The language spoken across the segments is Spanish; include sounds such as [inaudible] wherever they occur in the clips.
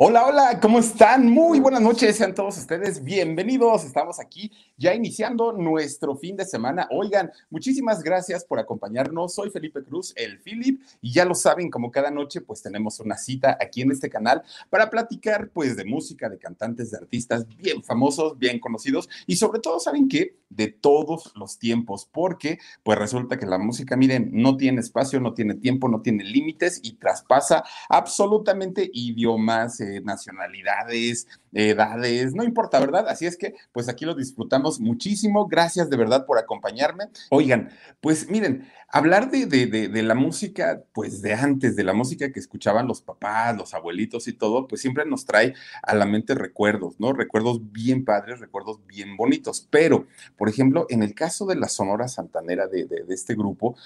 Hola, hola, ¿cómo están? Muy buenas noches, sean todos ustedes bienvenidos. Estamos aquí ya iniciando nuestro fin de semana. Oigan, muchísimas gracias por acompañarnos. Soy Felipe Cruz, el Philip, y ya lo saben, como cada noche, pues tenemos una cita aquí en este canal para platicar, pues, de música, de cantantes, de artistas bien famosos, bien conocidos, y sobre todo, ¿saben qué? De todos los tiempos, porque, pues, resulta que la música, miren, no tiene espacio, no tiene tiempo, no tiene límites y traspasa absolutamente idiomas nacionalidades, edades, no importa, ¿verdad? Así es que, pues aquí lo disfrutamos muchísimo. Gracias de verdad por acompañarme. Oigan, pues miren, hablar de, de, de, de, la música, pues de antes, de la música que escuchaban los papás, los abuelitos y todo, pues siempre nos trae a la mente recuerdos, ¿no? Recuerdos bien padres, recuerdos bien bonitos. Pero, por ejemplo, en el caso de la Sonora Santanera de, este grupo,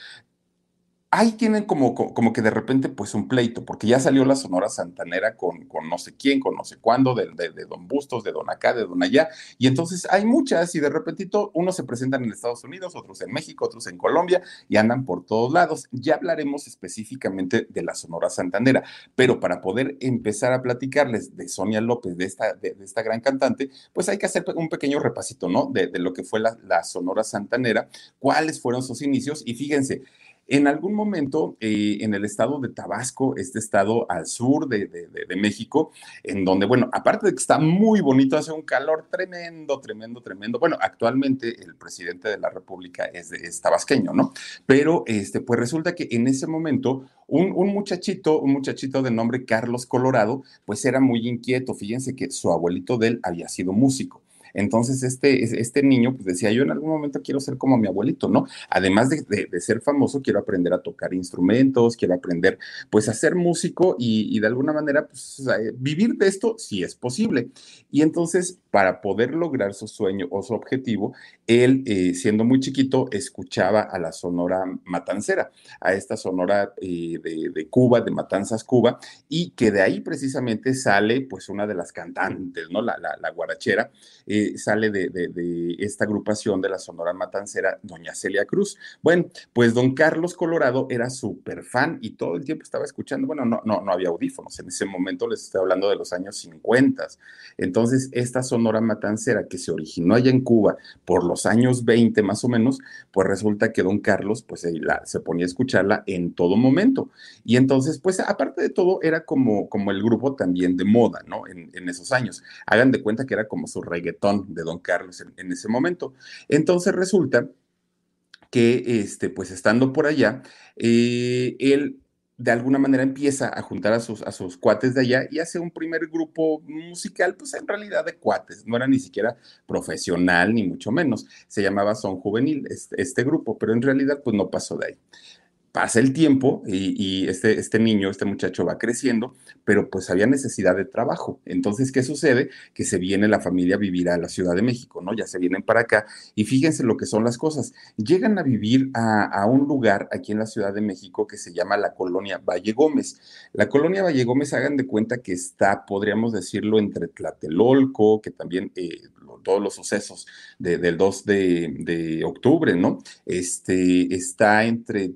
ahí tienen como, como que de repente pues un pleito, porque ya salió la Sonora Santanera con, con no sé quién, con no sé cuándo, de, de, Don Bustos, de Don acá, de Don allá, y entonces hay muchas y de repentito unos se presentan en Estados Unidos, otros en México, otros en Colombia y andan por todos lados. Ya hablaremos específicamente de la Sonora Santanera, pero para poder empezar a platicarles de Sonia López, de esta, de, de esta gran cantante, pues hay que hacer un pequeño repasito, ¿no? De, lo que fue la, la Sonora Santanera, cuáles fueron sus inicios y fíjense, en algún momento, eh, en el estado de Tabasco, este estado al sur de, México, en donde, bueno, aparte de que está muy bonito, hace un calor tremendo, tremendo, tremendo. Bueno, actualmente el presidente de la República es, es tabasqueño, ¿no? Pero, este, pues resulta que en ese momento, un, un, muchachito, un muchachito de nombre Carlos Colorado, pues era muy inquieto. Fíjense que su abuelito de él había sido músico. Entonces, este, este niño pues decía, yo en algún momento quiero ser como mi abuelito, ¿no? Además de, de, ser famoso, quiero aprender a tocar instrumentos, quiero aprender pues a ser músico y, y de alguna manera pues, vivir de esto si es posible. Y entonces, para poder lograr su sueño o su objetivo, él, eh, siendo muy chiquito, escuchaba a la Sonora Matancera, a esta Sonora eh, de, de, Cuba, de Matanzas, Cuba, y que de ahí precisamente sale pues una de las cantantes, ¿no? La, la, la guarachera. Eh, sale de, esta agrupación de la Sonora Matancera, doña Celia Cruz. Bueno, pues don Carlos Colorado era súper fan y todo el tiempo estaba escuchando, bueno, no, no, no había audífonos, en ese momento les estoy hablando de los años 50. Entonces, esta Sonora Matancera que se originó allá en Cuba por los años 20 más o menos, pues resulta que don Carlos pues se ponía a escucharla en todo momento. Y entonces, pues aparte de todo, era como, como el grupo también de moda, ¿no? En, en esos años. Hagan de cuenta que era como su reggaetón de don Carlos en, en ese momento. Entonces resulta que, este, pues estando por allá, eh, él de alguna manera empieza a juntar a sus, a sus cuates de allá y hace un primer grupo musical, pues en realidad de cuates, no era ni siquiera profesional, ni mucho menos, se llamaba Son Juvenil, este, este grupo, pero en realidad pues no pasó de ahí pasa el tiempo y, y, este, este niño, este muchacho va creciendo, pero pues había necesidad de trabajo. Entonces, ¿qué sucede? Que se viene la familia a vivir a la Ciudad de México, ¿no? Ya se vienen para acá y fíjense lo que son las cosas. Llegan a vivir a, un lugar aquí en la Ciudad de México que se llama la colonia Valle Gómez. La colonia Valle Gómez, hagan de cuenta que está, podríamos decirlo, entre Tlatelolco, que también eh, todos los sucesos de, del 2 de, de, octubre, ¿no? Este, está entre,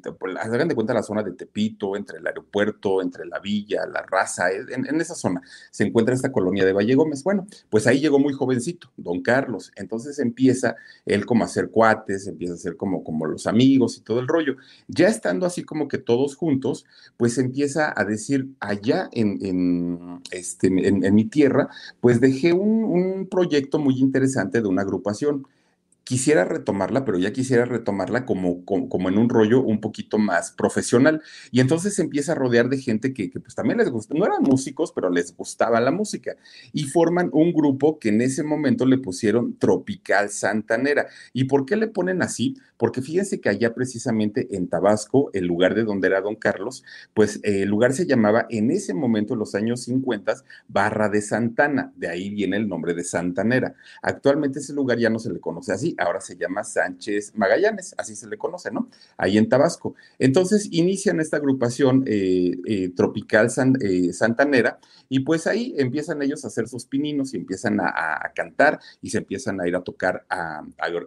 hagan de cuenta la zona de Tepito, entre el aeropuerto, entre la villa, la raza, en, en, esa zona se encuentra esta colonia de Valle Gómez. Bueno, pues ahí llegó muy jovencito, don Carlos. Entonces empieza él como a hacer cuates, empieza a ser como, como los amigos y todo el rollo. Ya estando así como que todos juntos, pues empieza a decir, allá en, en este, en, mi tierra, pues dejé un proyecto muy interesante de una agrupación quisiera retomarla, pero ya quisiera retomarla como, como, en un rollo un poquito más profesional. Y entonces se empieza a rodear de gente que, pues también les gusta, no eran músicos, pero les gustaba la música. Y forman un grupo que en ese momento le pusieron Tropical Santanera. ¿Y por qué le ponen así? Porque fíjense que allá precisamente en Tabasco, el lugar de donde era don Carlos, pues eh, el lugar se llamaba en ese momento, en los años 50, Barra de Santana. De ahí viene el nombre de Santanera. Actualmente ese lugar ya no se le conoce así ahora se llama Sánchez Magallanes, así se le conoce, ¿no? Ahí en Tabasco. Entonces inician esta agrupación eh, eh, tropical eh, santanera y pues ahí empiezan ellos a hacer sus pininos y empiezan a, cantar y se empiezan a ir a tocar a,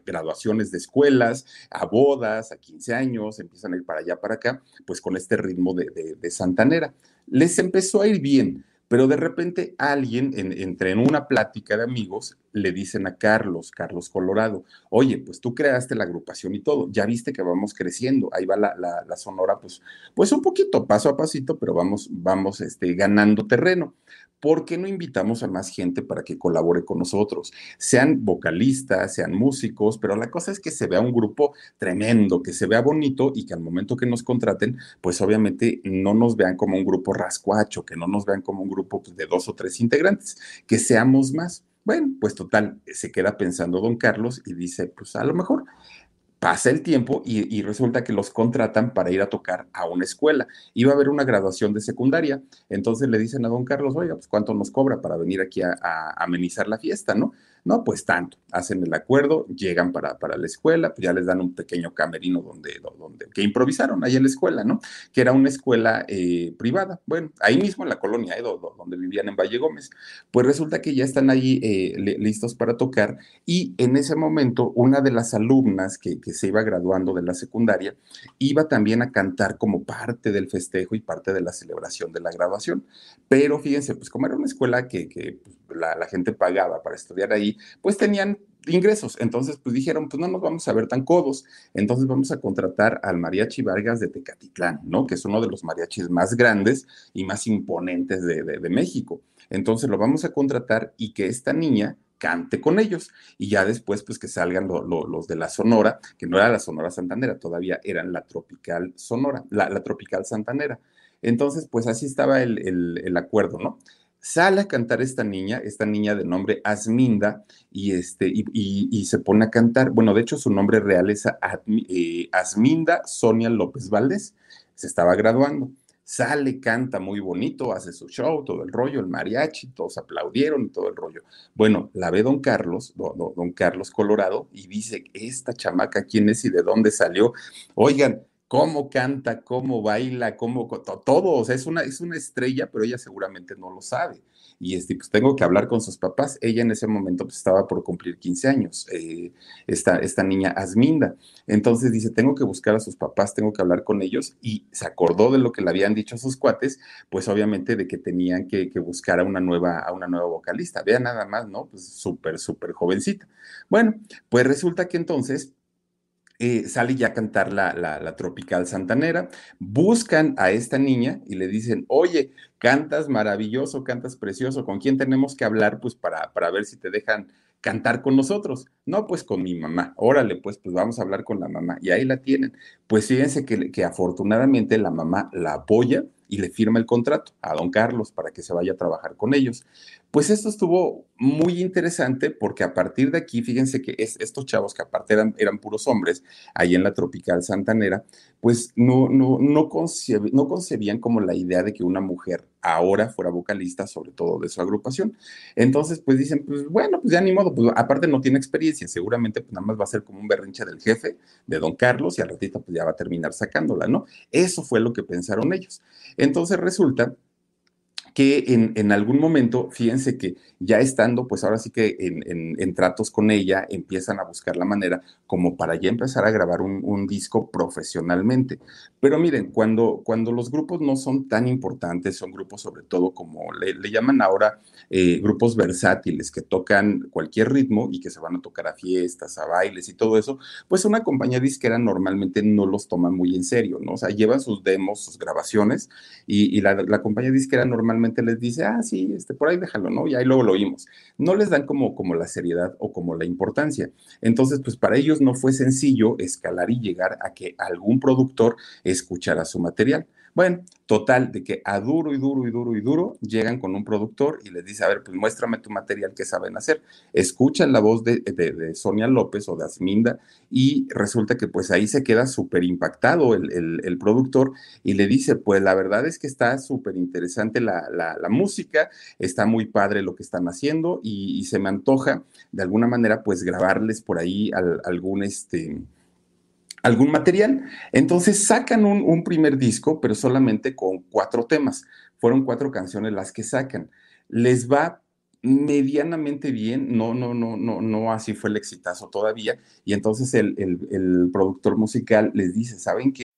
graduaciones de escuelas, a bodas, a 15 años, empiezan a ir para allá, para acá, pues con este ritmo de, de santanera. Les empezó a ir bien pero de repente alguien, entre en una plática de amigos, le dicen a Carlos, Carlos Colorado, oye, pues tú creaste la agrupación y todo, ya viste que vamos creciendo, ahí va la, la, sonora, pues, pues un poquito, paso a pasito, pero vamos, vamos este, ganando terreno. ¿Por qué no invitamos a más gente para que colabore con nosotros? Sean vocalistas, sean músicos, pero la cosa es que se vea un grupo tremendo, que se vea bonito y que al momento que nos contraten, pues obviamente no nos vean como un grupo rascuacho, que no nos vean como un grupo pues, de dos o tres integrantes, que seamos más. Bueno, pues total, se queda pensando don Carlos y dice, pues a lo mejor pasa el tiempo y, resulta que los contratan para ir a tocar a una escuela. Iba a haber una graduación de secundaria, entonces le dicen a don Carlos, oiga, pues cuánto nos cobra para venir aquí a amenizar la fiesta, ¿no? No, pues tanto. Hacen el acuerdo, llegan para, para la escuela, pues ya les dan un pequeño camerino donde, donde, que improvisaron ahí en la escuela, ¿no? Que era una escuela eh, privada. Bueno, ahí mismo en la colonia, ¿eh? donde vivían en Valle Gómez. Pues resulta que ya están ahí eh, listos para tocar y en ese momento una de las alumnas que, que se iba graduando de la secundaria iba también a cantar como parte del festejo y parte de la celebración de la graduación. Pero fíjense, pues como era una escuela que, pues, la, la gente pagaba para estudiar ahí, pues tenían ingresos. Entonces, pues dijeron, pues no nos vamos a ver tan codos. Entonces vamos a contratar al Mariachi Vargas de Tecatitlán, ¿no? Que es uno de los mariachis más grandes y más imponentes de, México. Entonces lo vamos a contratar y que esta niña cante con ellos. Y ya después, pues que salgan los de la Sonora, que no era la Sonora Santanera, todavía eran la Tropical Sonora, la, Tropical Santanera. Entonces, pues así estaba el, el acuerdo, ¿no? Sale a cantar esta niña, esta niña de nombre Asminda, y, este, y, se pone a cantar. Bueno, de hecho, su nombre real es eh, Asminda Sonia López Valdés. Se estaba graduando. Sale, canta muy bonito, hace su show, todo el rollo, el mariachi, todos aplaudieron y todo el rollo. Bueno, la ve don Carlos, don, don Carlos Colorado, y dice, esta chamaca, ¿quién es y de dónde salió? Oigan, cómo canta, cómo baila, cómo todo, o sea, es una, es una estrella, pero ella seguramente no lo sabe. Y este, pues tengo que hablar con sus papás. Ella en ese momento pues, estaba por cumplir 15 años, eh, esta, esta niña Asminda. Entonces dice, tengo que buscar a sus papás, tengo que hablar con ellos. Y se acordó de lo que le habían dicho a sus cuates, pues obviamente de que tenían que, que buscar a una, nueva, a una nueva vocalista. Vea nada más, ¿no? Pues súper, súper jovencita. Bueno, pues resulta que entonces eh, sale ya a cantar la, la, Tropical Santanera, buscan a esta niña y le dicen, oye, cantas maravilloso, cantas precioso, ¿con quién tenemos que hablar? Pues para, para ver si te dejan cantar con nosotros. No, pues con mi mamá. Órale, pues, pues vamos a hablar con la mamá. Y ahí la tienen. Pues fíjense que, que afortunadamente la mamá la apoya y le firma el contrato a don Carlos para que se vaya a trabajar con ellos. Pues esto estuvo muy interesante porque a partir de aquí, fíjense que estos chavos que aparte eran, eran puros hombres, ahí en la tropical santanera, pues no, no, no, no concebían como la idea de que una mujer ahora fuera vocalista, sobre todo de su agrupación. Entonces, pues dicen, pues bueno, pues ya ni modo, pues aparte no tiene experiencia, seguramente pues nada más va a ser como un berrinche del jefe de don Carlos y al ratito pues ya va a terminar sacándola, ¿no? Eso fue lo que pensaron ellos. Entonces resulta que en, en, algún momento, fíjense que ya estando, pues ahora sí que en, en, tratos con ella, empiezan a buscar la manera como para ya empezar a grabar un, disco profesionalmente. Pero miren, cuando, cuando los grupos no son tan importantes, son grupos sobre todo como le, le llaman ahora eh, grupos versátiles que tocan cualquier ritmo y que se van a tocar a fiestas, a bailes y todo eso, pues una compañía disquera normalmente no los toma muy en serio, ¿no? O sea, llevan sus demos, sus grabaciones y, y la, la compañía disquera normalmente les dice, ah, sí, este, por ahí déjalo, ¿no? Y ahí luego lo oímos. No les dan como, como la seriedad o como la importancia. Entonces, pues para ellos no fue sencillo escalar y llegar a que algún productor escuchara su material. Bueno, total, de que a duro y duro y duro y duro llegan con un productor y les dice, a ver, pues muéstrame tu material que saben hacer. Escuchan la voz de, de, Sonia López o de Asminda y resulta que pues ahí se queda súper impactado el, el, productor y le dice, pues la verdad es que está súper interesante la, la, la, música, está muy padre lo que están haciendo y, y, se me antoja de alguna manera pues grabarles por ahí al, algún este algún material. Entonces sacan un, primer disco, pero solamente con cuatro temas. Fueron cuatro canciones las que sacan. Les va medianamente bien, no, no, no, no, no así fue el exitazo todavía. Y entonces el, el, el productor musical les dice, ¿saben qué?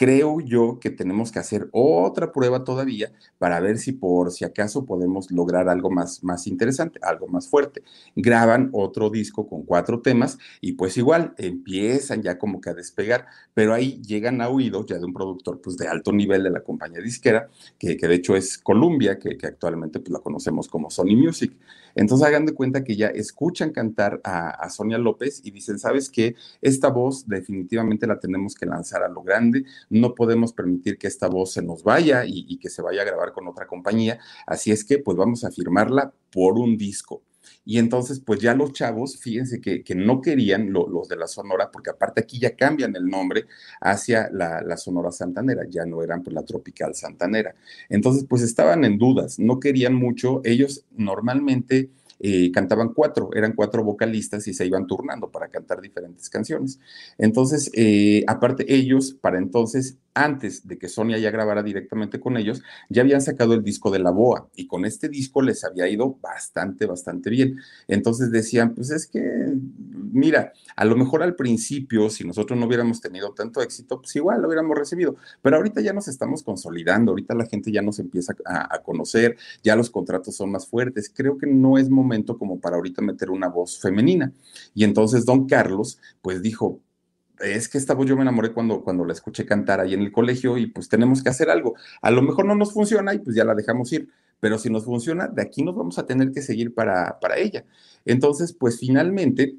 Creo yo que tenemos que hacer otra prueba todavía para ver si por si acaso podemos lograr algo más, más interesante, algo más fuerte. Graban otro disco con cuatro temas y pues igual empiezan ya como que a despegar, pero ahí llegan a oídos ya de un productor pues de alto nivel de la compañía disquera, que, de hecho es Columbia, que, que actualmente pues la conocemos como Sony Music. Entonces hagan de cuenta que ya escuchan cantar a, Sonia López y dicen, ¿sabes qué? Esta voz definitivamente la tenemos que lanzar a lo grande no podemos permitir que esta voz se nos vaya y, que se vaya a grabar con otra compañía, así es que pues vamos a firmarla por un disco. Y entonces, pues ya los chavos, fíjense que, no querían los de la Sonora, porque aparte aquí ya cambian el nombre hacia la, la, Sonora Santanera, ya no eran pues la Tropical Santanera. Entonces, pues estaban en dudas, no querían mucho. Ellos normalmente eh, cantaban cuatro, eran cuatro vocalistas y se iban turnando para cantar diferentes canciones. Entonces, eh, aparte ellos, para entonces, antes de que Sonia ya grabara directamente con ellos, ya habían sacado el disco de la BOA y con este disco les había ido bastante, bastante bien. Entonces decían, pues es que, mira, a lo mejor al principio, si nosotros no hubiéramos tenido tanto éxito, pues igual lo hubiéramos recibido, pero ahorita ya nos estamos consolidando, ahorita la gente ya nos empieza a, a conocer, ya los contratos son más fuertes, creo que no es momento como para ahorita meter una voz femenina. Y entonces don Carlos, pues dijo, es que esta voz yo me enamoré cuando, cuando la escuché cantar ahí en el colegio y pues tenemos que hacer algo. A lo mejor no nos funciona y pues ya la dejamos ir, pero si nos funciona, de aquí nos vamos a tener que seguir para, para ella. Entonces, pues finalmente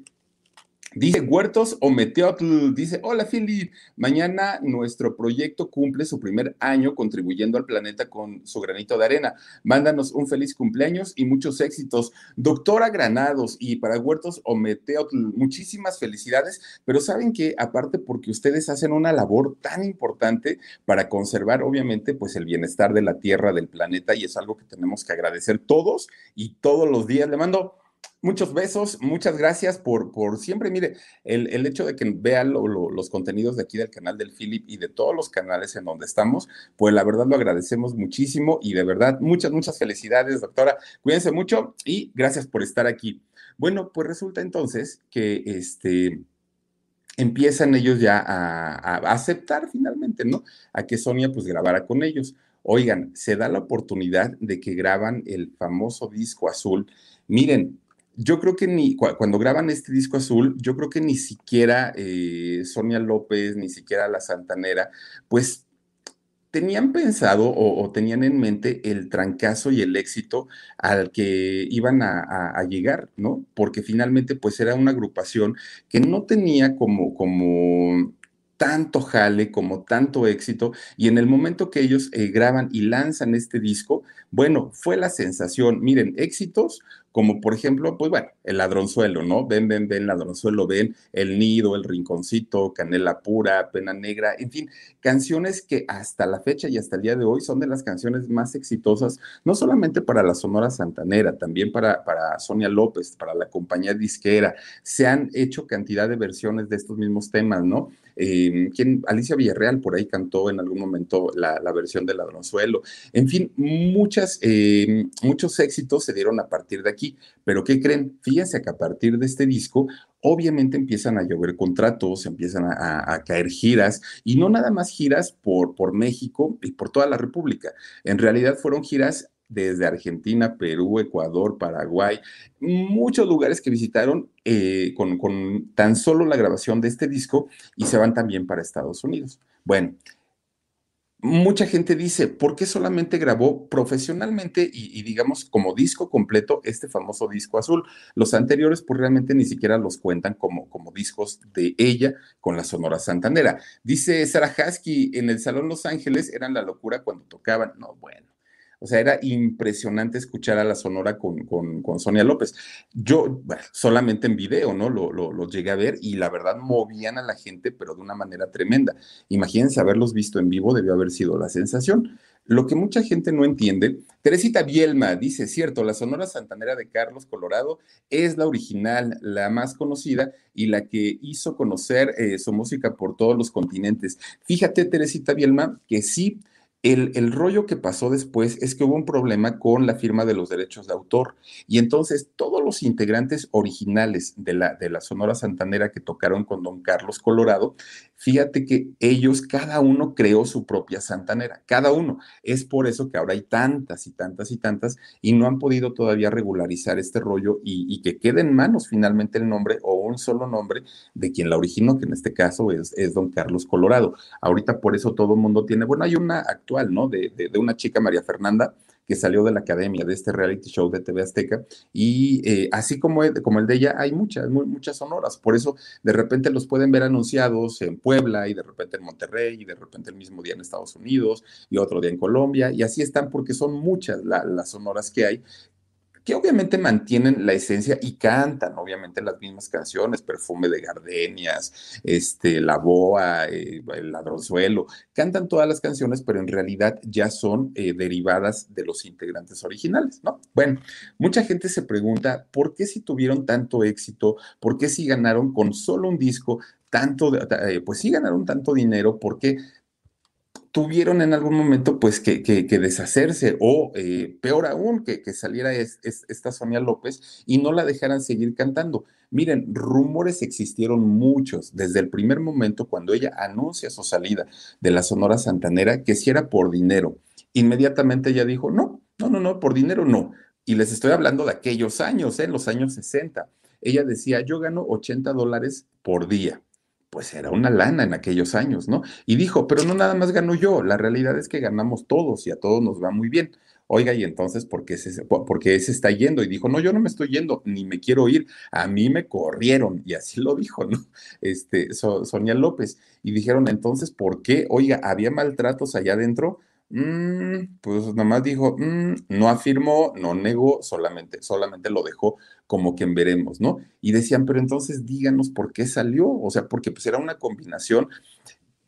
Dice Huertos o Meteotl, dice, hola Philip, mañana nuestro proyecto cumple su primer año contribuyendo al planeta con su granito de arena. Mándanos un feliz cumpleaños y muchos éxitos. Doctora Granados y para Huertos o Meteotl, muchísimas felicidades, pero saben que aparte porque ustedes hacen una labor tan importante para conservar obviamente pues el bienestar de la Tierra, del planeta y es algo que tenemos que agradecer todos y todos los días. Le mando Muchos besos, muchas gracias por, por siempre. Mire, el, el hecho de que vean los contenidos de aquí del canal del Philip y de todos los canales en donde estamos, pues la verdad lo agradecemos muchísimo y de verdad muchas, muchas felicidades, doctora. Cuídense mucho y gracias por estar aquí. Bueno, pues resulta entonces que este empiezan ellos ya a, a, aceptar finalmente, ¿no? A que Sonia pues grabara con ellos. Oigan, se da la oportunidad de que graban el famoso disco azul. Miren, yo creo que ni cuando graban este disco azul, yo creo que ni siquiera eh, Sonia López, ni siquiera la Santanera, pues tenían pensado o, tenían en mente el trancazo y el éxito al que iban a, llegar, ¿no? Porque finalmente pues era una agrupación que no tenía como, como tanto jale, como tanto éxito, y en el momento que ellos eh, graban y lanzan este disco, bueno, fue la sensación. Miren, éxitos como por ejemplo, pues bueno, el ladronzuelo, ¿no? Ven, ven, ven, ladronzuelo, ven, el nido, el rinconcito, canela pura, pena negra, en fin, canciones que hasta la fecha y hasta el día de hoy son de las canciones más exitosas, no solamente para la Sonora Santanera, también para, para Sonia López, para la compañía disquera, se han hecho cantidad de versiones de estos mismos temas, ¿no? Eh, Alicia Villarreal por ahí cantó en algún momento la, versión de Ladronzuelo. En fin, eh, muchos éxitos se dieron a partir de aquí. Pero ¿qué creen? Fíjense que a partir de este disco, obviamente empiezan a llover contratos, empiezan a, caer giras, y no nada más giras por, por México y por toda la República. En realidad fueron giras desde Argentina, Perú, Ecuador, Paraguay, muchos lugares que visitaron eh, con, tan solo la grabación de este disco y se van también para Estados Unidos. Bueno, mucha gente dice, ¿por qué solamente grabó profesionalmente y, digamos como disco completo este famoso disco azul? Los anteriores pues realmente ni siquiera los cuentan como, como discos de ella con la Sonora Santanera. Dice Sarah Husky, en el Salón Los Ángeles eran la locura cuando tocaban. No, bueno. O sea, era impresionante escuchar a la Sonora con, con, Sonia López. Yo, solamente en video, ¿no? Lo, lo, llegué a ver y la verdad movían a la gente, pero de una manera tremenda. Imagínense haberlos visto en vivo, debió haber sido la sensación. Lo que mucha gente no entiende, Teresita Bielma dice, cierto, la Sonora Santanera de Carlos Colorado es la original, la más conocida y la que hizo conocer eh, su música por todos los continentes. Fíjate, Teresita Bielma, que sí el, rollo que pasó después es que hubo un problema con la firma de los derechos de autor. Y entonces todos los integrantes originales de la, de la Sonora Santanera que tocaron con Don Carlos Colorado Fíjate que ellos, cada uno creó su propia santanera, cada uno. Es por eso que ahora hay tantas y tantas y tantas y no han podido todavía regularizar este rollo y, que quede en manos finalmente el nombre o un solo nombre de quien la originó, que en este caso es, es don Carlos Colorado. Ahorita por eso todo el mundo tiene, bueno, hay una actual, ¿no? De, de una chica, María Fernanda, que salió de la academia de este reality show de TV Azteca. Y eh, así como el, como el de ella, hay muchas, muchas sonoras. Por eso de repente los pueden ver anunciados en Puebla y de repente en Monterrey y de repente el mismo día en Estados Unidos y otro día en Colombia. Y así están porque son muchas las sonoras que hay que obviamente mantienen la esencia y cantan, obviamente, las mismas canciones, Perfume de Gardenias, este, La Boa, eh, El Ladronzuelo, cantan todas las canciones, pero en realidad ya son eh, derivadas de los integrantes originales, ¿no? Bueno, mucha gente se pregunta, ¿por qué si tuvieron tanto éxito? ¿Por qué si ganaron con solo un disco tanto, eh, pues sí ganaron tanto dinero? ¿Por qué tuvieron en algún momento pues que, deshacerse o eh, peor aún que, saliera esta Sonia López y no la dejaran seguir cantando. Miren, rumores existieron muchos desde el primer momento cuando ella anuncia su salida de la Sonora Santanera que si era por dinero. Inmediatamente ella dijo, no, no, no, no, por dinero no. Y les estoy hablando de aquellos años, en ¿eh? los años 60. Ella decía, yo gano 80 dólares por día pues era una lana en aquellos años, ¿no? Y dijo, pero no nada más gano yo, la realidad es que ganamos todos y a todos nos va muy bien. Oiga, y entonces, ¿por qué, se, por qué está yendo? Y dijo, no, yo no me estoy yendo, ni me quiero ir, a mí me corrieron, y así lo dijo, ¿no? [laughs] Este, Sonia López. Y dijeron, entonces, ¿por qué? Oiga, ¿había maltratos allá adentro? Mm, pues nada más dijo, mm", no afirmó, no negó, solamente, solamente lo dejó como quien veremos, ¿no? Y decían, pero entonces díganos por qué salió, o sea, porque pues era una combinación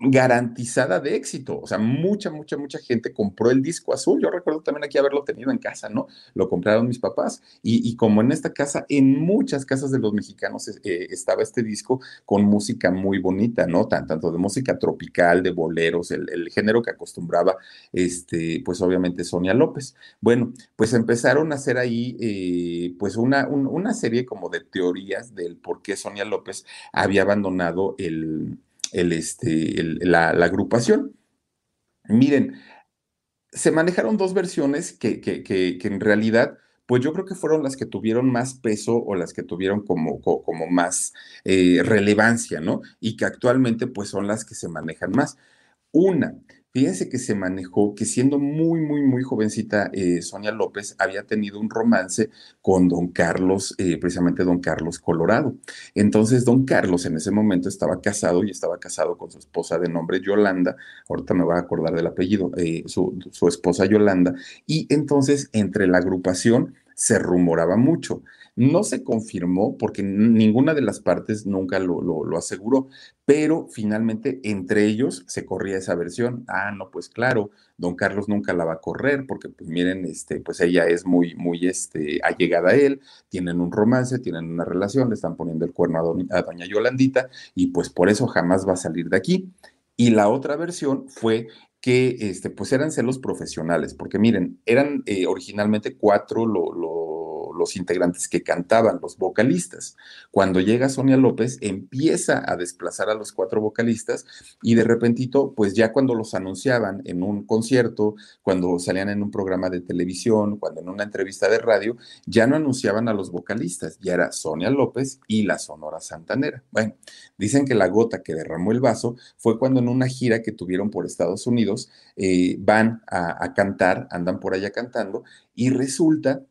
garantizada de éxito. O sea, mucha, mucha, mucha gente compró el disco azul. Yo recuerdo también aquí haberlo tenido en casa, ¿no? Lo compraron mis papás. Y, como en esta casa, en muchas casas de los mexicanos eh, estaba este disco con música muy bonita, ¿no? tanto de música tropical, de boleros, el, género que acostumbraba, este, pues obviamente Sonia López. Bueno, pues empezaron a hacer ahí, eh, pues una, una serie como de teorías del por qué Sonia López había abandonado el el, este, la, agrupación. Miren, se manejaron dos versiones que, que, en realidad, pues yo creo que fueron las que tuvieron más peso o las que tuvieron como, como más eh, relevancia, ¿no? Y que actualmente pues son las que se manejan más. Una, Fíjense que se manejó que siendo muy, muy, muy jovencita, eh, Sonia López había tenido un romance con don Carlos, eh, precisamente don Carlos Colorado. Entonces, don Carlos en ese momento estaba casado y estaba casado con su esposa de nombre Yolanda, ahorita me voy a acordar del apellido, eh, su, su esposa Yolanda, y entonces entre la agrupación se rumoraba mucho. No se confirmó porque ninguna de las partes nunca lo, aseguró, pero finalmente entre ellos se corría esa versión. Ah, no, pues claro, don Carlos nunca la va a correr porque, pues miren, este, pues ella es muy, muy este, allegada a él, tienen un romance, tienen una relación, le están poniendo el cuerno a, doña Yolandita y pues por eso jamás va a salir de aquí. Y la otra versión fue que este, pues eran celos profesionales, porque miren, eran eh, originalmente cuatro lo, los integrantes que cantaban, los vocalistas. Cuando llega Sonia López, empieza a desplazar a los cuatro vocalistas y de repentito, pues ya cuando los anunciaban en un concierto, cuando salían en un programa de televisión, cuando en una entrevista de radio, ya no anunciaban a los vocalistas, ya era Sonia López y la Sonora Santanera. Bueno, dicen que la gota que derramó el vaso fue cuando en una gira que tuvieron por Estados Unidos, eh, van a, cantar, andan por allá cantando, y resulta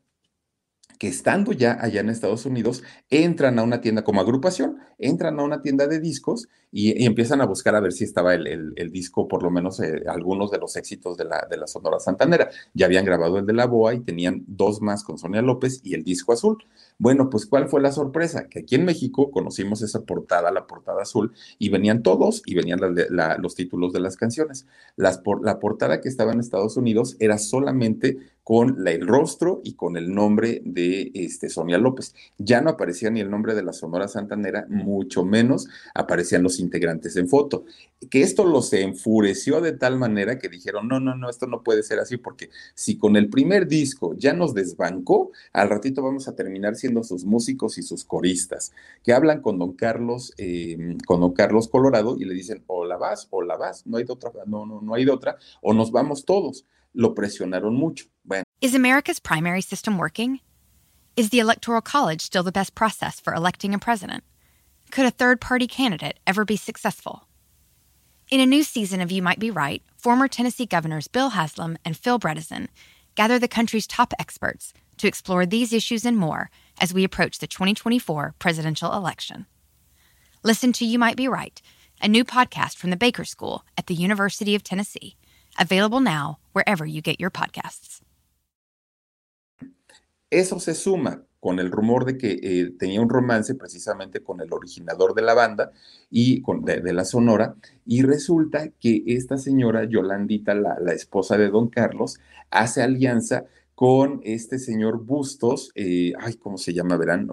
que estando ya allá en Estados Unidos, entran a una tienda como agrupación, entran a una tienda de discos y, empiezan a buscar a ver si estaba el, disco, por lo menos eh, algunos de los éxitos de la, de la Sonora Santanera. Ya habían grabado el de la Boa y tenían dos más con Sonia López y el disco azul. Bueno, pues ¿cuál fue la sorpresa? Que aquí en México conocimos esa portada, la portada azul, y venían todos y venían los títulos de las canciones. La portada que estaba en Estados Unidos era solamente con el rostro y con el nombre de este, Sonia López. Ya no aparecía ni el nombre de la Sonora Santanera, mucho menos aparecían los integrantes en foto. Que esto los enfureció de tal manera que dijeron, no, no, no, esto no puede ser así, porque si con el primer disco ya nos desbancó, al ratito vamos a terminar siendo sus músicos y sus coristas, que hablan con don Carlos, eh, con don Carlos Colorado y le dicen, o la vas, o la vas, no hay de otra, no, no, no hay de otra, o nos vamos todos. lo presionaron mucho. Bueno. Is America's primary system working? Is the Electoral College still the best process for electing a president? Could a third party candidate ever be successful? In a new season of You Might Be Right, former Tennessee governors Bill Haslam and Phil Bredesen gather the country's top experts to explore these issues and more as we approach the 2024 presidential election. Listen to You Might Be Right, a new podcast from the Baker School at the University of Tennessee Available now wherever you get your podcasts. Eso se suma con el rumor de que eh, tenía un romance precisamente con el originador de la banda y con, de, la Sonora, y resulta que esta señora Yolandita, la, la, esposa de Don Carlos, hace alianza con este señor Bustos, eh, ay, ¿cómo se llama? Verán,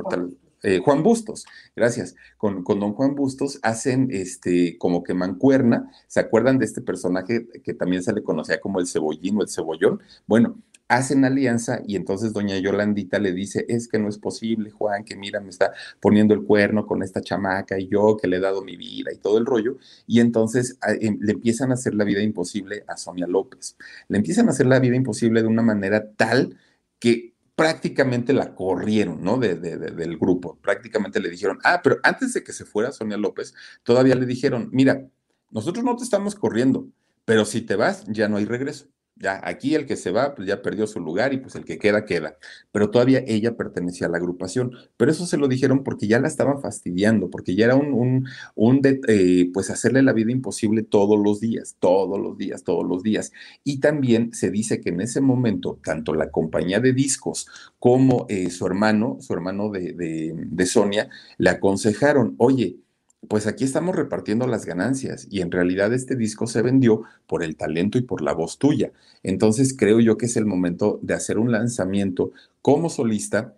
eh, Juan Bustos, gracias, con, con, don Juan Bustos hacen este como que mancuerna, ¿se acuerdan de este personaje que también se le conocía como el cebollín o el cebollón? Bueno, hacen alianza y entonces doña Yolandita le dice, es que no es posible, Juan, que mira, me está poniendo el cuerno con esta chamaca y yo que le he dado mi vida y todo el rollo, y entonces em, le empiezan a hacer la vida imposible a Sonia López, le empiezan a hacer la vida imposible de una manera tal que prácticamente la corrieron, ¿no? De, del grupo. Prácticamente le dijeron, ah, pero antes de que se fuera Sonia López, todavía le dijeron, mira, nosotros no te estamos corriendo, pero si te vas, ya no hay regreso. Ya, aquí el que se va, pues ya perdió su lugar y pues el que queda, queda. Pero todavía ella pertenecía a la agrupación. Pero eso se lo dijeron porque ya la estaban fastidiando, porque ya era un, un, un eh, pues hacerle la vida imposible todos los días, todos los días, todos los días. Y también se dice que en ese momento, tanto la compañía de discos como eh, su hermano, su hermano de, de, de Sonia, le aconsejaron, oye, pues aquí estamos repartiendo las ganancias y en realidad este disco se vendió por el talento y por la voz tuya. Entonces creo yo que es el momento de hacer un lanzamiento como solista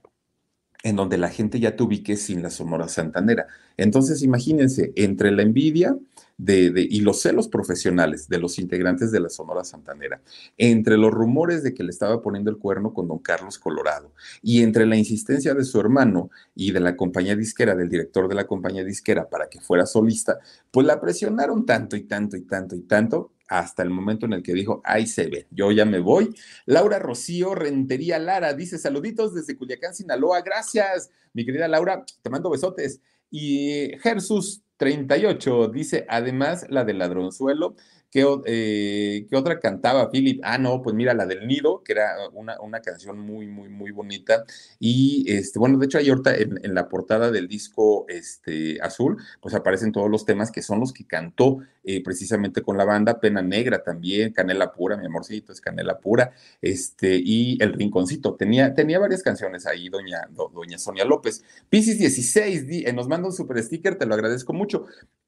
en donde la gente ya te ubique sin la Sonora Santanera. Entonces imagínense, entre la envidia, de, y los celos profesionales de los integrantes de la Sonora Santanera, entre los rumores de que le estaba poniendo el cuerno con don Carlos Colorado y entre la insistencia de su hermano y de la compañía disquera, del director de la compañía disquera para que fuera solista, pues la presionaron tanto y tanto y tanto y tanto hasta el momento en el que dijo, ahí se ve, yo ya me voy. Laura Rocío Rentería Lara dice, saluditos desde Culiacán, Sinaloa, gracias, mi querida Laura, te mando besotes. Y Jesús 38 dice, además, la del ladronzuelo, ¿Qué, eh, ¿Qué, otra cantaba Philip? Ah, no, pues mira, la del Nido, que era una, una canción muy, muy, muy bonita. Y este, bueno, de hecho, ahí ahorita en, en, la portada del disco este, azul, pues aparecen todos los temas que son los que cantó eh, precisamente con la banda, Pena Negra también, Canela Pura, mi amorcito es Canela Pura, este, y El Rinconcito. Tenía, tenía varias canciones ahí, doña, doña Sonia López. Pisces 16, eh, nos manda un super sticker, te lo agradezco mucho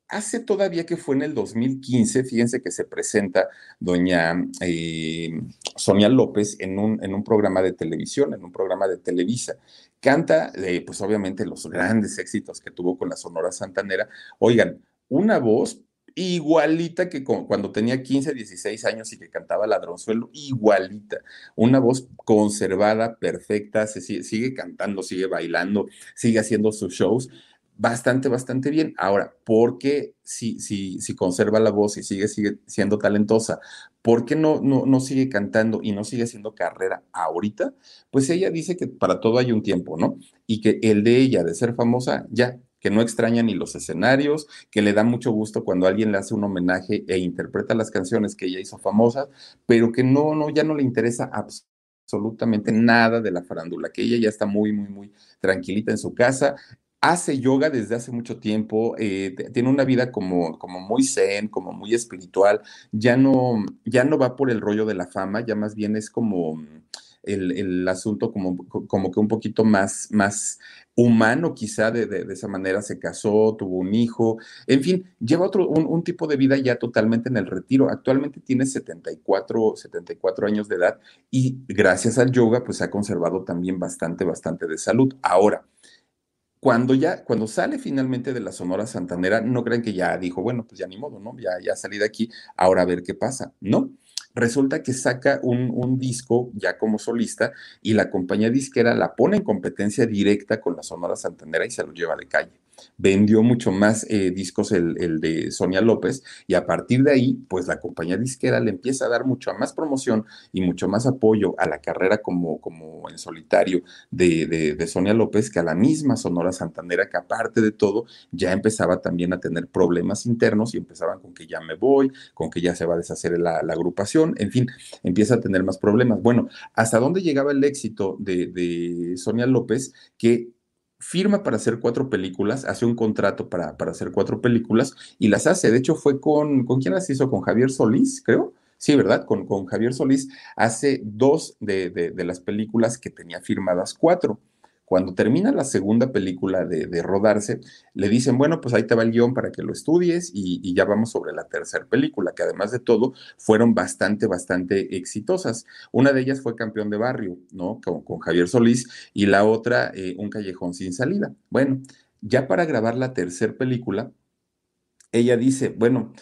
hace todavía que fue en el 2015, fíjense que se presenta doña eh, Sonia López en un, en un programa de televisión, en un programa de Televisa. Canta, eh, pues obviamente, los grandes éxitos que tuvo con la Sonora Santanera. Oigan, una voz igualita que cuando tenía 15, 16 años y que cantaba Ladronzuelo, igualita. Una voz conservada, perfecta, se sigue, sigue cantando, sigue bailando, sigue haciendo sus shows bastante, bastante bien. Ahora, ¿por qué si, si, si conserva la voz y sigue, sigue siendo talentosa, por qué no, no, no sigue cantando y no sigue haciendo carrera ahorita? Pues ella dice que para todo hay un tiempo, ¿no? Y que el de ella de ser famosa, ya, que no extraña ni los escenarios, que le da mucho gusto cuando alguien le hace un homenaje e interpreta las canciones que ella hizo famosas, pero que no, no, ya no le interesa absolutamente nada de la farándula, que ella ya está muy, muy, muy tranquilita en su casa, hace yoga desde hace mucho tiempo, eh, tiene una vida como, como muy zen, como muy espiritual, ya no, ya no va por el rollo de la fama, ya más bien es como el, asunto como, como que un poquito más, más humano quizá de, esa manera, se casó, tuvo un hijo, en fin, lleva otro, un, tipo de vida ya totalmente en el retiro. Actualmente tiene 74, 74 años de edad y gracias al yoga pues ha conservado también bastante, bastante de salud. Ahora, cuando ya, cuando sale finalmente de la Sonora Santanera, no crean que ya dijo, bueno, pues ya ni modo, ¿no? Ya, ya salí de aquí, ahora a ver qué pasa, ¿no? resulta que saca un, un, disco ya como solista y la compañía disquera la pone en competencia directa con la Sonora Santanera y se lo lleva de calle vendió mucho más eh, discos el, de Sonia López y a partir de ahí, pues la compañía disquera le empieza a dar mucho más promoción y mucho más apoyo a la carrera como, como en solitario de, de, Sonia López que a la misma Sonora Santanera, que aparte de todo ya empezaba también a tener problemas internos y empezaban con que ya me voy, con que ya se va a deshacer la, la agrupación, en fin, empieza a tener más problemas. Bueno, ¿hasta dónde llegaba el éxito de, de Sonia López? Que firma para hacer cuatro películas, hace un contrato para, para hacer cuatro películas y las hace. De hecho, fue con, ¿con quién las hizo? Con Javier Solís, creo. Sí, ¿verdad? Con, con Javier Solís hace dos de, de las películas que tenía firmadas cuatro. Cuando termina la segunda película de, rodarse, le dicen, bueno, pues ahí te va el guion para que lo estudies y, ya vamos sobre la tercera película, que además de todo fueron bastante, bastante exitosas. Una de ellas fue Campeón de Barrio, ¿no? Con, Javier Solís y la otra, eh, Un Callejón sin salida. Bueno, ya para grabar la tercera película, ella dice, bueno,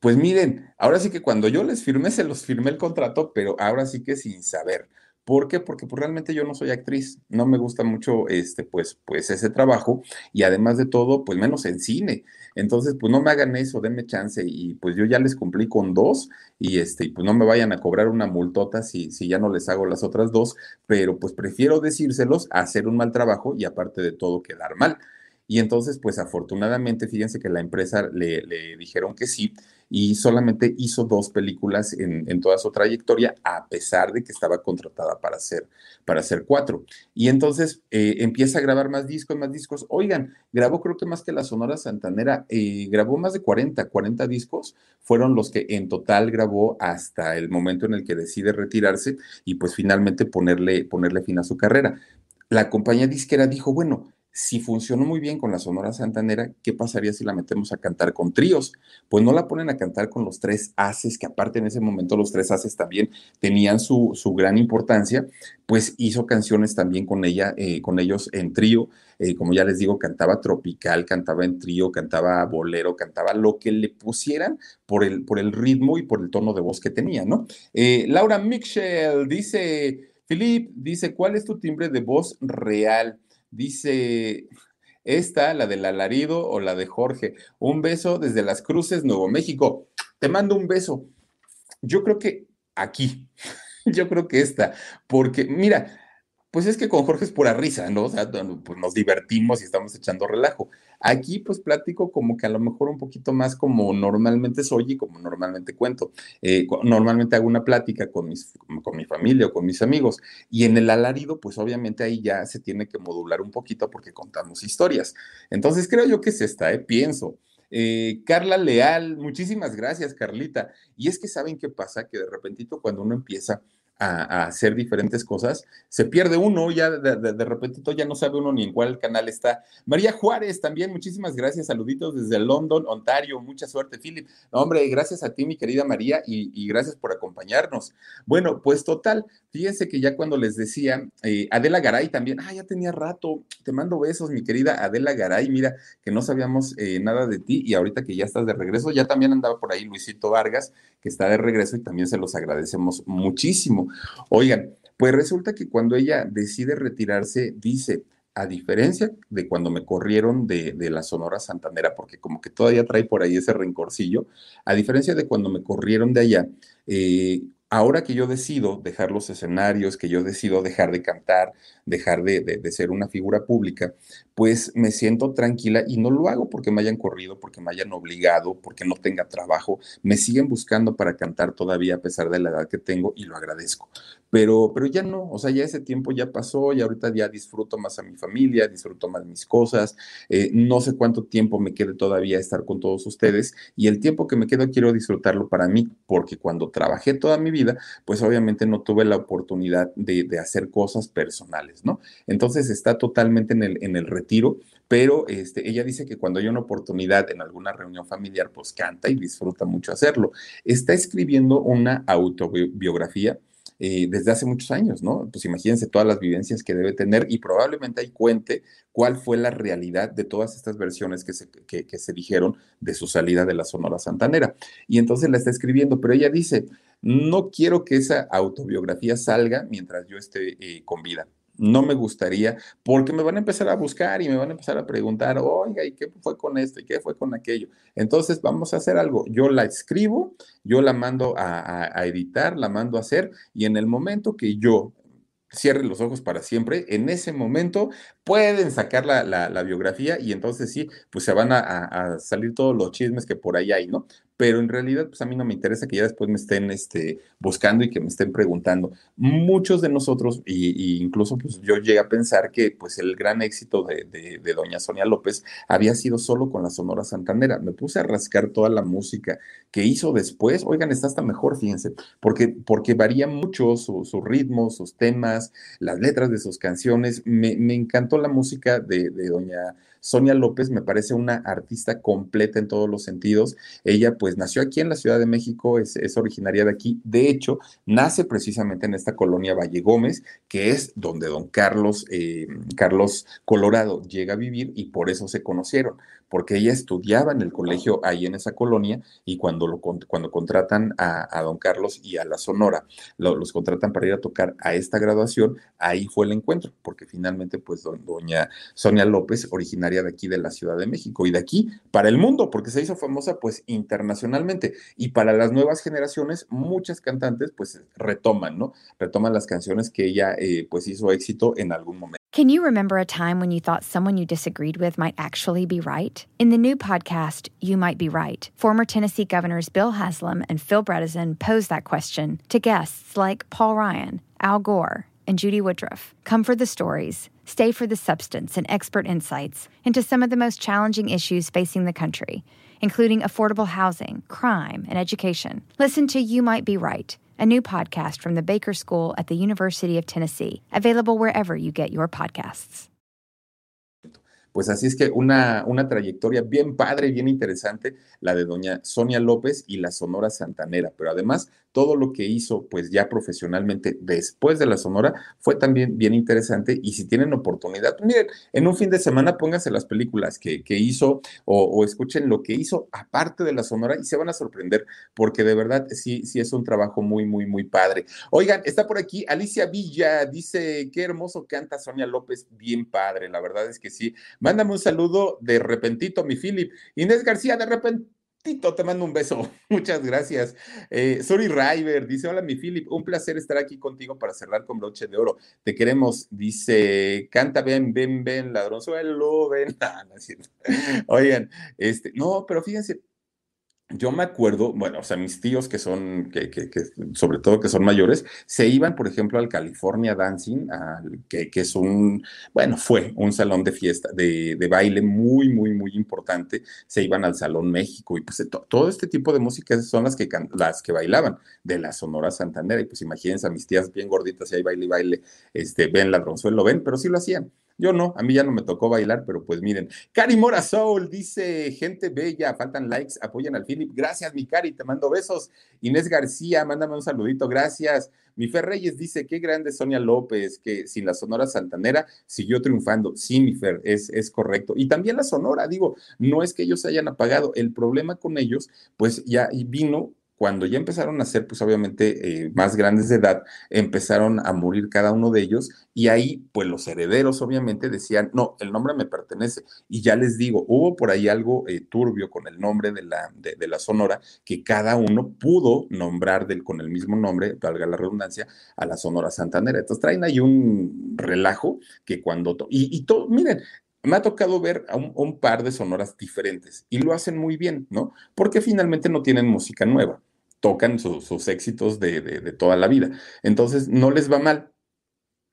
pues miren, ahora sí que cuando yo les firmé, se los firmé el contrato, pero ahora sí que sin saber. ¿Por qué? Porque pues, realmente yo no soy actriz, no me gusta mucho este, pues, pues ese trabajo y además de todo, pues menos en cine. Entonces, pues no me hagan eso, denme chance y pues yo ya les cumplí con dos y este, pues no me vayan a cobrar una multota si, si ya no les hago las otras dos, pero pues prefiero decírselos hacer un mal trabajo y aparte de todo quedar mal. Y entonces, pues afortunadamente, fíjense que la empresa le, le dijeron que sí y solamente hizo dos películas en, toda su trayectoria, a pesar de que estaba contratada para hacer, para hacer cuatro. Y entonces eh, empieza a grabar más discos, más discos. Oigan, grabó creo que más que la Sonora Santanera, eh, grabó más de 40, 40 discos, fueron los que en total grabó hasta el momento en el que decide retirarse y pues finalmente ponerle, ponerle fin a su carrera. La compañía disquera dijo, bueno, si funcionó muy bien con la Sonora Santanera, ¿qué pasaría si la metemos a cantar con tríos? Pues no la ponen a cantar con los tres haces, que aparte en ese momento los tres haces también tenían su, su gran importancia, pues hizo canciones también con ella, eh, con ellos en trío. Eh, como ya les digo, cantaba tropical, cantaba en trío, cantaba bolero, cantaba lo que le pusieran por el, por el ritmo y por el tono de voz que tenía, ¿no? Eh, Laura Mitchell dice, Philip, dice, ¿cuál es tu timbre de voz real? Dice, esta, la del alarido o la de Jorge. Un beso desde Las Cruces, Nuevo México. Te mando un beso. Yo creo que aquí, [laughs] yo creo que esta, porque mira, pues es que con Jorge es pura risa, ¿no? O sea, pues nos divertimos y estamos echando relajo. Aquí pues platico como que a lo mejor un poquito más como normalmente soy y como normalmente cuento. Eh, normalmente hago una plática con, mis, con mi familia o con mis amigos y en el alarido pues obviamente ahí ya se tiene que modular un poquito porque contamos historias. Entonces creo yo que es esta, ¿eh? pienso. Eh, Carla Leal, muchísimas gracias, Carlita. Y es que saben qué pasa, que de repentito cuando uno empieza a, hacer diferentes cosas, se pierde uno, ya de, de, repente ya no sabe uno ni en cuál canal está. María Juárez también, muchísimas gracias, saluditos desde London, Ontario, mucha suerte, Philip. hombre, gracias a ti, mi querida María, y, gracias por acompañarnos. Bueno, pues total, fíjense que ya cuando les decía, eh, Adela Garay también, ah, ya tenía rato, te mando besos, mi querida Adela Garay, mira, que no sabíamos eh, nada de ti y ahorita que ya estás de regreso, ya también andaba por ahí Luisito Vargas, que está de regreso y también se los agradecemos muchísimo. Oigan, pues resulta que cuando ella decide retirarse, dice, a diferencia de cuando me corrieron de, la Sonora Santanera, porque como que todavía trae por ahí ese rencorcillo, a diferencia de cuando me corrieron de allá, eh, ahora que yo decido dejar los escenarios, que yo decido dejar de cantar, dejar de, de, ser una figura pública, pues me siento tranquila y no lo hago porque me hayan corrido, porque me hayan obligado, porque no tenga trabajo. Me siguen buscando para cantar todavía a pesar de la edad que tengo y lo agradezco. Pero, pero ya no, o sea, ya ese tiempo ya pasó y ahorita ya disfruto más a mi familia, disfruto más mis cosas. Eh, no sé cuánto tiempo me quede todavía estar con todos ustedes y el tiempo que me quedo quiero disfrutarlo para mí, porque cuando trabajé toda mi vida, pues obviamente no tuve la oportunidad de, de hacer cosas personales. ¿no? Entonces está totalmente en el, en el retiro, pero este, ella dice que cuando hay una oportunidad en alguna reunión familiar, pues canta y disfruta mucho hacerlo. Está escribiendo una autobiografía. Eh, desde hace muchos años, ¿no? Pues imagínense todas las vivencias que debe tener y probablemente ahí cuente cuál fue la realidad de todas estas versiones que se, que, se dijeron de su salida de la Sonora Santanera. Y entonces la está escribiendo, pero ella dice, no quiero que esa autobiografía salga mientras yo esté eh, con vida no me gustaría, porque me van a empezar a buscar y me van a empezar a preguntar, oiga, ¿y qué fue con esto? ¿Y qué fue con aquello? Entonces, vamos a hacer algo. Yo la escribo, yo la mando a, a editar, la mando a hacer, y en el momento que yo cierre los ojos para siempre, en ese momento pueden sacar la, la, biografía y entonces sí, pues se van a, salir todos los chismes que por ahí hay, ¿no? pero en realidad pues a mí no me interesa que ya después me estén este, buscando y que me estén preguntando. Muchos de nosotros, y, incluso pues yo llegué a pensar que pues el gran éxito de, de, doña Sonia López había sido solo con la Sonora Santanera. Me puse a rascar toda la música que hizo después, oigan, está hasta mejor, fíjense, porque, porque varía mucho su, su ritmo, sus temas, las letras de sus canciones. Me encantó la música de, doña Sonia López me parece una artista completa en todos los sentidos. Ella pues nació aquí en la Ciudad de México, es, originaria de aquí. De hecho, nace precisamente en esta colonia Valle Gómez, que es donde don Carlos, eh, Carlos Colorado llega a vivir y por eso se conocieron porque ella estudiaba en el colegio ahí en esa colonia y cuando, lo, cuando contratan a, don Carlos y a la Sonora, los contratan para ir a tocar a esta graduación, ahí fue el encuentro, porque finalmente pues doña Sonia López, originaria de aquí de la Ciudad de México y de aquí para el mundo, porque se hizo famosa pues internacionalmente y para las nuevas generaciones muchas cantantes pues retoman, ¿no? Retoman las canciones que ella eh, pues hizo éxito en algún momento. Can you remember a time when you thought someone you disagreed with might actually be right? In the new podcast, You Might Be Right, former Tennessee governors Bill Haslam and Phil Bredesen pose that question to guests like Paul Ryan, Al Gore, and Judy Woodruff. Come for the stories, stay for the substance and expert insights into some of the most challenging issues facing the country, including affordable housing, crime, and education. Listen to You Might Be Right a new podcast from the Baker School at the University of Tennessee, available wherever you get your podcasts. Pues así es que una, una trayectoria bien padre, bien interesante, la de doña Sonia López y la Sonora Santanera, pero además todo lo que hizo pues ya profesionalmente después de la Sonora fue también bien interesante y si tienen oportunidad, miren, en un fin de semana pónganse las películas que, hizo o, escuchen lo que hizo aparte de la Sonora y se van a sorprender porque de verdad sí, sí es un trabajo muy, muy, muy padre. Oigan, está por aquí Alicia Villa, dice, qué hermoso canta Sonia López, bien padre, la verdad es que sí. Mándame un saludo de repentito, mi Philip. Inés García, de repente Tito, te mando un beso. [laughs] Muchas gracias. Eh, Suri River dice: Hola, mi Philip, un placer estar aquí contigo para cerrar con broche de oro. Te queremos. Dice: Canta, ven, ven, ven, ladronzuelo, ven. [laughs] Ah, Oigan, este, no, pero fíjense, yo me acuerdo, bueno, o sea, mis tíos que son, que, que, que, sobre todo que son mayores, se iban, por ejemplo, al California Dancing, al, que, que, es un, bueno, fue un salón de fiesta, de, de, baile muy, muy, muy importante. Se iban al Salón México y pues to, todo este tipo de música son las que, las que bailaban de la Sonora Santanera. Y pues imagínense a mis tías bien gorditas y ahí baile y baile, este, ven ladronzuelo, ven, pero sí lo hacían. Yo no, a mí ya no me tocó bailar, pero pues miren. Cari Mora Soul dice, gente bella, faltan likes, apoyan al Philip. Gracias, mi Cari, te mando besos. Inés García, mándame un saludito, gracias. Mi Fer Reyes dice, qué grande Sonia López, que sin la Sonora Santanera siguió triunfando. Sí, mi Fer, es, es correcto. Y también la Sonora, digo, no es que ellos hayan apagado, el problema con ellos, pues ya vino cuando ya empezaron a ser, pues obviamente, eh, más grandes de edad, empezaron a morir cada uno de ellos y ahí, pues los herederos obviamente decían, no, el nombre me pertenece. Y ya les digo, hubo por ahí algo eh, turbio con el nombre de la, de, la Sonora, que cada uno pudo nombrar con el mismo nombre, valga la redundancia, a la Sonora Santanera. Entonces traen ahí un relajo que cuando... Y, y todo, miren, me ha tocado ver a un, par de sonoras diferentes y lo hacen muy bien, ¿no? Porque finalmente no tienen música nueva tocan su, sus éxitos de, de, de, toda la vida. Entonces, no les va mal,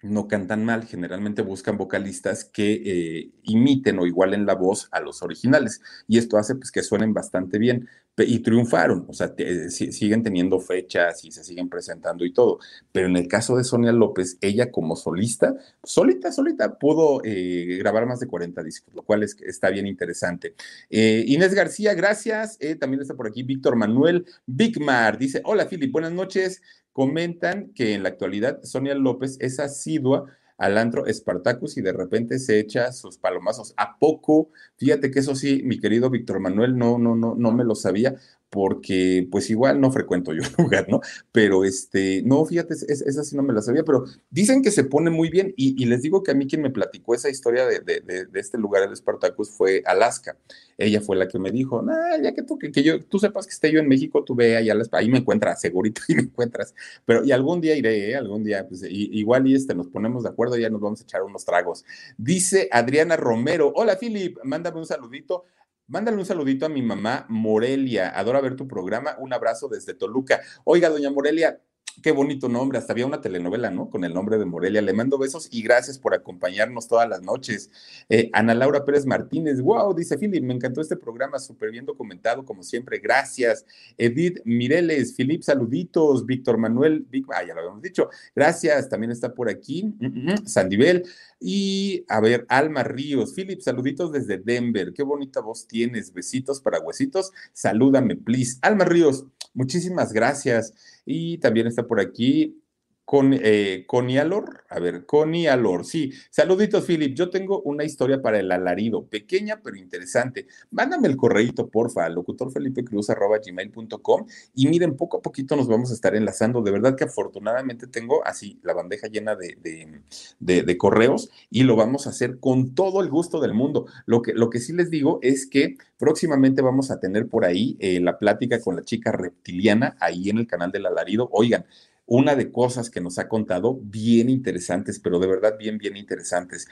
no cantan mal, generalmente buscan vocalistas que eh, imiten o igualen la voz a los originales. Y esto hace pues, que suenen bastante bien y triunfaron, o sea, te, siguen teniendo fechas y se siguen presentando y todo. Pero en el caso de Sonia López, ella como solista, solita, solita, pudo eh, grabar más de 40 discos, lo cual es, está bien interesante. Eh, Inés García, gracias. Eh, también está por aquí Víctor Manuel Bigmar, dice, hola Filip, buenas noches. Comentan que en la actualidad Sonia López es asidua al antro Spartacus y de repente se echa sus palomazos. ¿A poco? Fíjate que eso sí, mi querido Víctor Manuel, no, no, no, no me lo sabía porque pues igual no frecuento yo el [laughs] lugar, ¿no? Pero este, no, fíjate, es, esa sí no me la sabía, pero dicen que se pone muy bien y, les digo que a mí quien me platicó esa historia de, de, de, de este lugar, el Spartacus, fue Alaska. Ella fue la que me dijo, nah, ya que tú, que, que, yo, tú sepas que esté yo en México, tú ve allá, ahí me encuentras, segurito, [laughs] ahí me encuentras. Pero y algún día iré, ¿eh? algún día, pues y, igual y este, nos ponemos de acuerdo, ya nos vamos a echar unos tragos. Dice Adriana Romero, hola Philip, mándame un saludito Mándale un saludito a mi mamá Morelia. Adora ver tu programa. Un abrazo desde Toluca. Oiga, doña Morelia, qué bonito nombre, hasta había una telenovela, ¿no? Con el nombre de Morelia. Le mando besos y gracias por acompañarnos todas las noches. Eh, Ana Laura Pérez Martínez, wow, dice Philip, me encantó este programa, súper bien documentado, como siempre, gracias. Edith Mireles, Philip, saluditos. Víctor Manuel, ah, ya lo habíamos dicho, gracias. También está por aquí, uh. Y a ver, Alma Ríos, Philip, saluditos desde Denver. Qué bonita voz tienes. Besitos para huesitos. Salúdame, please. Alma Ríos, muchísimas gracias. Y también está por aquí con eh, Conialor, a ver, Conialor, sí. Saluditos, Philip. Yo tengo una historia para el alarido, pequeña pero interesante. Mándame el correíto, porfa, locutorfelipecruz.gmail.com y miren, poco a poquito nos vamos a estar enlazando. De verdad que afortunadamente tengo así la bandeja llena de, de correos y lo vamos a hacer con todo el gusto del mundo. Lo que, lo que sí les digo es que próximamente vamos a tener por ahí eh, la plática con la chica reptiliana ahí en el canal del alarido. Oigan, una de cosas que nos ha contado bien interesantes, pero de verdad bien, bien interesantes.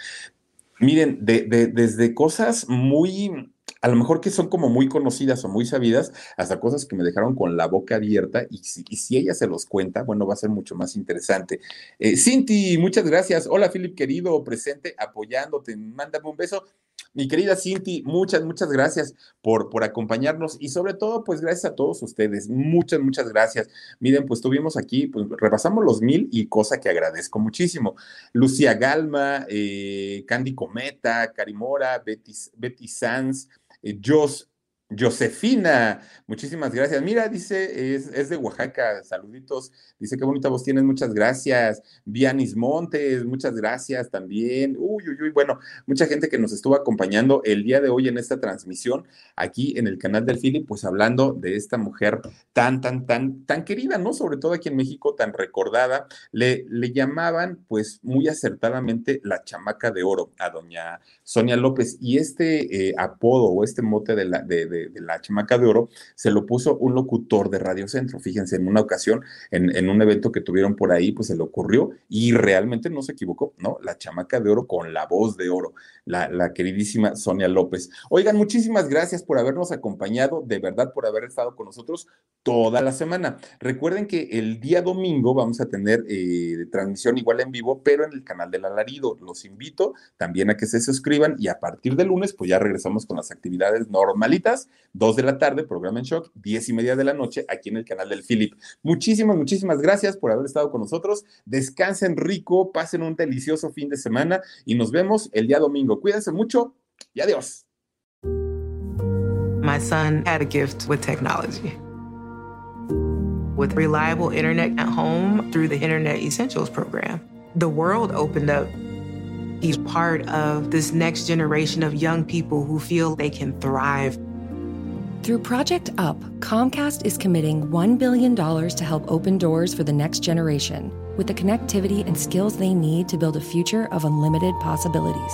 Miren, de, de, desde cosas muy, a lo mejor que son como muy conocidas o muy sabidas, hasta cosas que me dejaron con la boca abierta y si, y si ella se los cuenta, bueno, va a ser mucho más interesante. Eh, Cinti, muchas gracias. Hola, Philip, querido, presente, apoyándote. Mándame un beso. Mi querida Cinti, muchas, muchas gracias por, por acompañarnos y sobre todo, pues gracias a todos ustedes. Muchas, muchas gracias. Miren, pues tuvimos aquí, pues repasamos los mil y cosa que agradezco muchísimo. Lucía Galma, eh, Candy Cometa, Carimora, Betty, Betty Sanz, eh, Jos, Josefina, muchísimas gracias. Mira, dice, es, de Oaxaca, saluditos. Dice, qué bonita voz tienes, muchas gracias. Vianis Montes, muchas gracias también. Uy, uy, uy, bueno, mucha gente que nos estuvo acompañando el día de hoy en esta transmisión aquí en el canal del Philip, pues hablando de esta mujer tan, tan, tan, tan querida, ¿no? Sobre todo aquí en México, tan recordada. Le, le llamaban, pues, muy acertadamente la chamaca de oro a doña Sonia López. Y este eh, apodo o este mote de la, de, de de, la chamaca de oro, se lo puso un locutor de Radio Centro. Fíjense, en una ocasión, en, en, un evento que tuvieron por ahí, pues se le ocurrió y realmente no se equivocó, ¿no? La chamaca de oro con la voz de oro, la, la queridísima Sonia López. Oigan, muchísimas gracias por habernos acompañado, de verdad, por haber estado con nosotros toda la semana. Recuerden que el día domingo vamos a tener eh, transmisión igual en vivo, pero en el canal del Alarido. Los invito también a que se suscriban y a partir de lunes, pues ya regresamos con las actividades normalitas. Dos de la tarde, programa en shock, diez y media de la noche, aquí en el canal del Philip. Muchísimas, muchísimas gracias por haber estado con nosotros. Descansen rico, pasen un delicioso fin de semana y nos vemos el día domingo. Cuídense mucho y adiós. My son had a gift with technology. With reliable internet at home through the Internet Essentials program, the world opened up. He's part of this next generation of young people who feel they can thrive. Through Project UP, Comcast is committing $1 billion to help open doors for the next generation with the connectivity and skills they need to build a future of unlimited possibilities.